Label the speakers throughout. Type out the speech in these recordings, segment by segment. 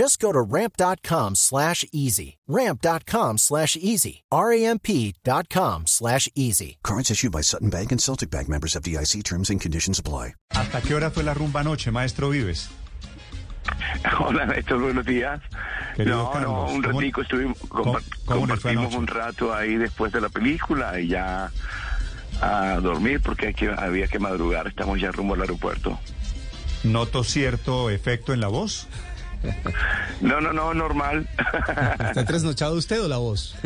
Speaker 1: Just go to ramp.com slash easy. Ramp.com slash easy. R-A-M-P.com slash easy.
Speaker 2: Cards issued by Sutton Bank and Celtic Bank members of DIC terms and conditions apply.
Speaker 3: ¿Hasta qué hora fue la rumba anoche, maestro Vives?
Speaker 4: Hola Néstor, buenos días.
Speaker 3: Querido
Speaker 4: no,
Speaker 3: Carlos,
Speaker 4: no, un
Speaker 3: ¿cómo-
Speaker 4: ratico estuvimos, compa- compartimos un rato ahí después de la película y ya a dormir porque hay que, había que madrugar, estamos ya rumbo al aeropuerto.
Speaker 3: ¿Noto cierto efecto en la voz?
Speaker 4: No, no, no, normal.
Speaker 5: ¿Está trasnochado usted o la voz?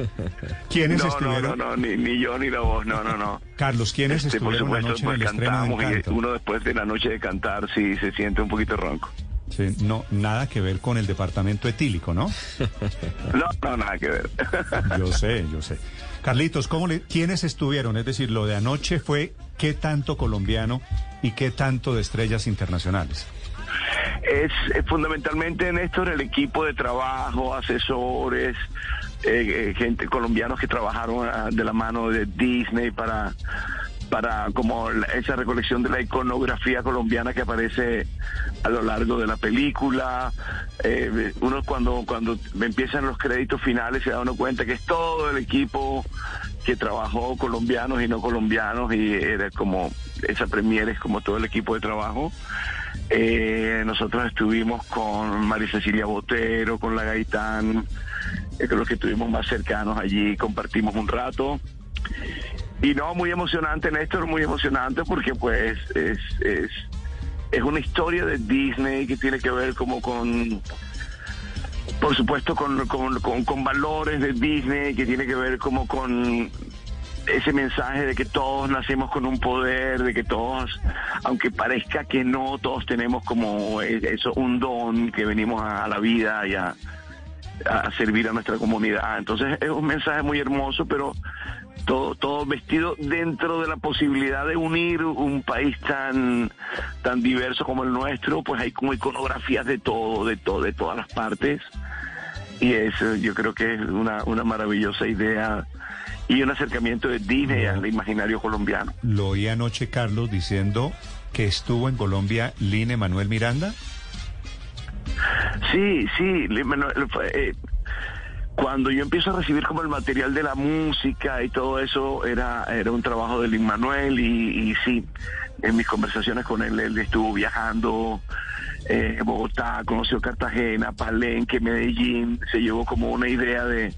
Speaker 3: ¿Quiénes
Speaker 4: no, no,
Speaker 3: estuvieron?
Speaker 4: no, no, ni, ni yo ni la voz, no, no, no.
Speaker 3: Carlos, ¿quiénes
Speaker 4: Este, por
Speaker 3: estuvieron la
Speaker 4: supuesto,
Speaker 3: noche en
Speaker 4: pues
Speaker 3: el estreno de
Speaker 4: cantamos y uno después de la noche de cantar sí se siente un poquito ronco.
Speaker 3: Sí, no, nada que ver con el departamento etílico, ¿no?
Speaker 4: No, no, nada que ver.
Speaker 3: Yo sé, yo sé. Carlitos, ¿cómo le, ¿quiénes estuvieron? Es decir, lo de anoche fue qué tanto colombiano y qué tanto de estrellas internacionales.
Speaker 4: Es, eh, fundamentalmente, Néstor, el equipo de trabajo, asesores, eh, eh, gente colombianos que trabajaron ah, de la mano de Disney para para como esa recolección de la iconografía colombiana que aparece a lo largo de la película. Eh, uno cuando cuando empiezan los créditos finales se da uno cuenta que es todo el equipo que trabajó colombianos y no colombianos y era como esa premiere es como todo el equipo de trabajo. Eh, nosotros estuvimos con María Cecilia Botero, con la Gaitán, eh, con los que estuvimos más cercanos allí, compartimos un rato. Y no, muy emocionante, Néstor, muy emocionante porque pues es, es, es una historia de Disney que tiene que ver como con, por supuesto, con, con, con, valores de Disney, que tiene que ver como con ese mensaje de que todos nacemos con un poder, de que todos, aunque parezca que no, todos tenemos como eso, un don que venimos a, a la vida y a, a servir a nuestra comunidad. Entonces es un mensaje muy hermoso, pero todo, todo vestido dentro de la posibilidad de unir un país tan, tan diverso como el nuestro, pues hay como iconografías de todo, de todo, de todas las partes. Y eso yo creo que es una, una maravillosa idea y un acercamiento de Disney al imaginario colombiano.
Speaker 3: Lo oí anoche, Carlos, diciendo que estuvo en Colombia Lin Emanuel Miranda.
Speaker 4: Sí, sí, Manuel, eh, cuando yo empiezo a recibir como el material de la música y todo eso, era, era un trabajo de Lin Manuel y, y sí, en mis conversaciones con él, él estuvo viajando eh, Bogotá, conoció Cartagena, Palenque, Medellín, se llevó como una idea de,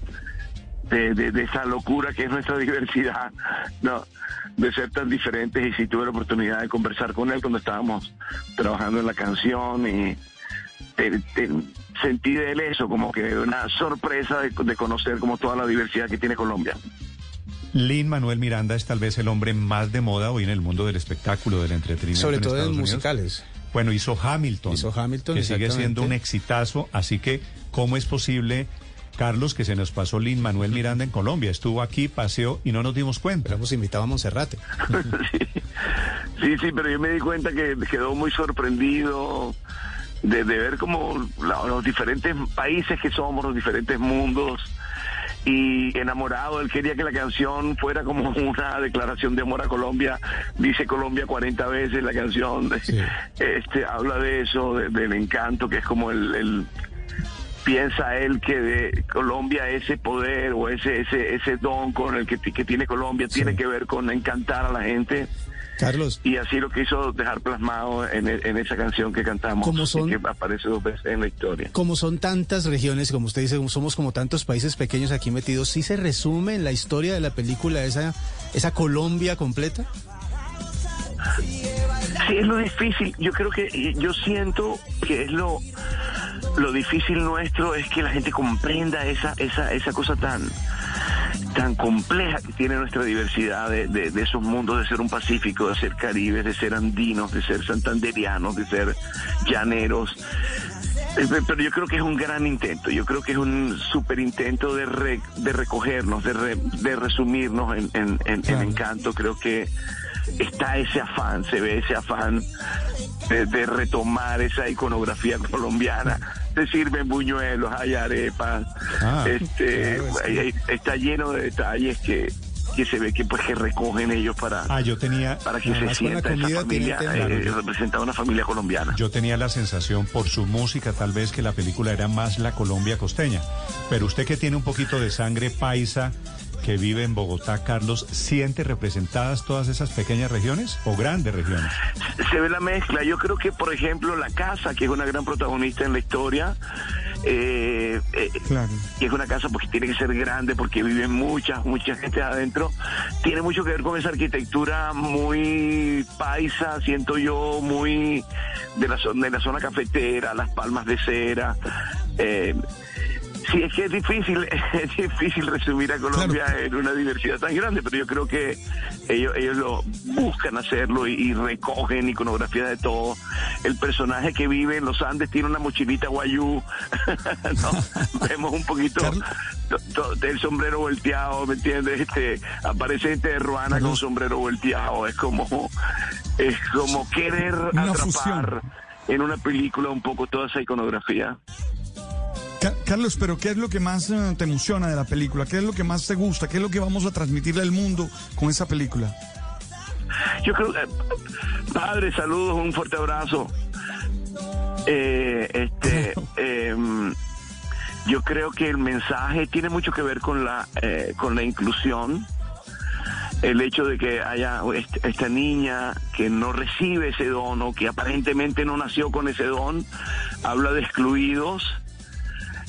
Speaker 4: de, de, de esa locura que es nuestra diversidad, no, de ser tan diferentes y sí tuve la oportunidad de conversar con él cuando estábamos trabajando en la canción y te- te- sentí de él eso, como que una sorpresa de, de conocer como toda la diversidad que tiene Colombia.
Speaker 3: Lin Manuel Miranda es tal vez el hombre más de moda hoy en el mundo del espectáculo, del entretenimiento.
Speaker 5: Sobre todo en
Speaker 3: Estados Unidos. Bueno, hizo Hamilton.
Speaker 5: Hizo Hamilton,
Speaker 3: Que sigue siendo un exitazo. Así que, ¿cómo es posible, Carlos, que se nos pasó Lin Manuel Miranda en Colombia? Estuvo aquí, paseó y no nos dimos cuenta.
Speaker 5: Pero hemos invitado a Monserrate.
Speaker 4: sí. sí, sí, pero yo me di cuenta que quedó muy sorprendido de, de ver como la- los diferentes países que somos, los diferentes mundos. Y enamorado, él quería que la canción fuera como una declaración de amor a Colombia. Dice Colombia 40 veces la canción.
Speaker 5: Sí.
Speaker 4: Este habla de eso, de- del encanto, que es como el, el- piensa él que de Colombia ese poder o ese ese ese don con el que, que tiene Colombia
Speaker 5: Sí.
Speaker 4: tiene que ver con encantar a la gente
Speaker 5: Carlos,
Speaker 4: y así lo quiso dejar plasmado en, e- en esa canción que cantamos
Speaker 5: ¿Cómo son?
Speaker 4: y que aparece dos veces en la historia.
Speaker 5: como son tantas regiones, como usted dice, somos como tantos países pequeños aquí metidos, ¿sí se resume en la historia de la película esa, esa Colombia completa?
Speaker 4: Sí, es lo difícil. Yo creo que, yo siento que es lo, lo difícil nuestro es que la gente comprenda esa, esa, esa cosa tan, tan compleja que tiene nuestra diversidad de, de, esos mundos, de ser un pacífico, de ser caribes, de ser andinos, de ser santanderianos, de ser llaneros. Eh, pero yo creo que es un gran intento, yo creo que es un súper intento de, de recogernos, de, de resumirnos en, en, en encanto. Creo que está ese afán, se ve ese afán de, retomar esa iconografía colombiana. Se sirven buñuelos, hay arepas, ah, este, está lleno de detalles que, que se ve que pues que recogen ellos para
Speaker 3: ah, yo tenía,
Speaker 4: para que se sienta esa familia eh, representaba una familia colombiana.
Speaker 3: yo tenía la sensación por su música tal vez que la película era más la Colombia costeña. Pero usted que tiene un poquito de sangre paisa que vive en Bogotá, Carlos, siente representadas todas esas pequeñas regiones o grandes regiones?
Speaker 4: Se ve la mezcla. Yo creo que, por ejemplo, la casa, que es una gran protagonista en la historia, eh, eh, que es una casa porque tiene que ser grande, porque vive mucha, mucha gente adentro, tiene mucho que ver con esa arquitectura muy paisa, siento yo, muy de la, de la zona cafetera, las palmas de cera. Eh, Sí, es que es difícil, es difícil resumir a Colombia en una diversidad tan grande, pero yo creo que ellos, ellos lo buscan hacerlo y, recogen iconografía de todo. El personaje que vive en los Andes tiene una mochilita guayú, vemos un poquito del sombrero volteado, ¿me entiendes? Este, aparece gente de Ruana con sombrero volteado, es como, es como querer atrapar en una película un poco toda esa iconografía.
Speaker 6: Carlos, pero ¿qué es lo que más eh, te emociona de la película? ¿Qué es lo que más te gusta? ¿Qué es lo que vamos a transmitirle al mundo con esa película?
Speaker 4: Yo creo, que... padre, saludos, un fuerte abrazo. Eh, este, em, yo creo que el mensaje tiene mucho que ver con la, eh, con la inclusión. El hecho de que haya esta niña que no recibe ese don o que aparentemente no nació con ese don, habla de excluidos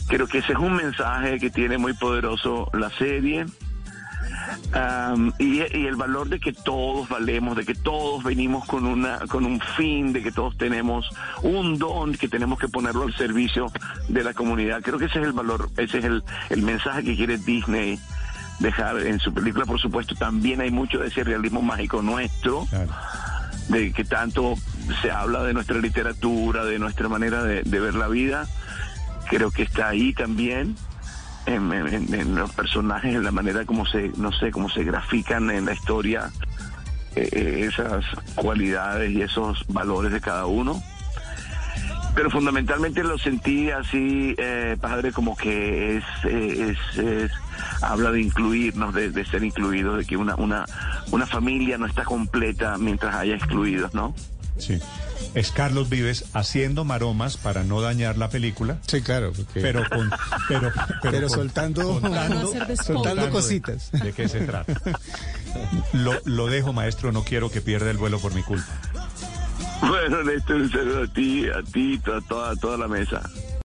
Speaker 4: Creo que ese es un mensaje que tiene muy poderoso la serie. y, el valor de que todos valemos, de que todos venimos con una con un fin, de que todos tenemos un don que tenemos que ponerlo al servicio de la comunidad. Creo que ese es el valor, ese es el, el mensaje que quiere Disney dejar en su película. Por supuesto, también hay mucho de ese realismo mágico nuestro, de que tanto se habla de nuestra literatura, de nuestra manera de ver la vida creo que está ahí también en, los personajes, en la manera como se, no sé, cómo se grafican en la historia eh, eh, esas cualidades y esos valores de cada uno. Pero fundamentalmente lo sentí así, eh, padre, como que es, es, habla de incluirnos, de, de, ser incluidos, de que una, una, una familia no está completa mientras haya excluidos, ¿no?
Speaker 3: Sí es Carlos Vives haciendo maromas para no dañar la película.
Speaker 5: Sí, claro.
Speaker 3: Pero, pero,
Speaker 5: pero, soltando, soltando, cositas.
Speaker 3: De, qué se trata? Lo, lo dejo, maestro, no quiero que pierda el vuelo por mi culpa.
Speaker 4: Bueno, Néstor, un saludo a ti, a ti, a toda, toda la mesa.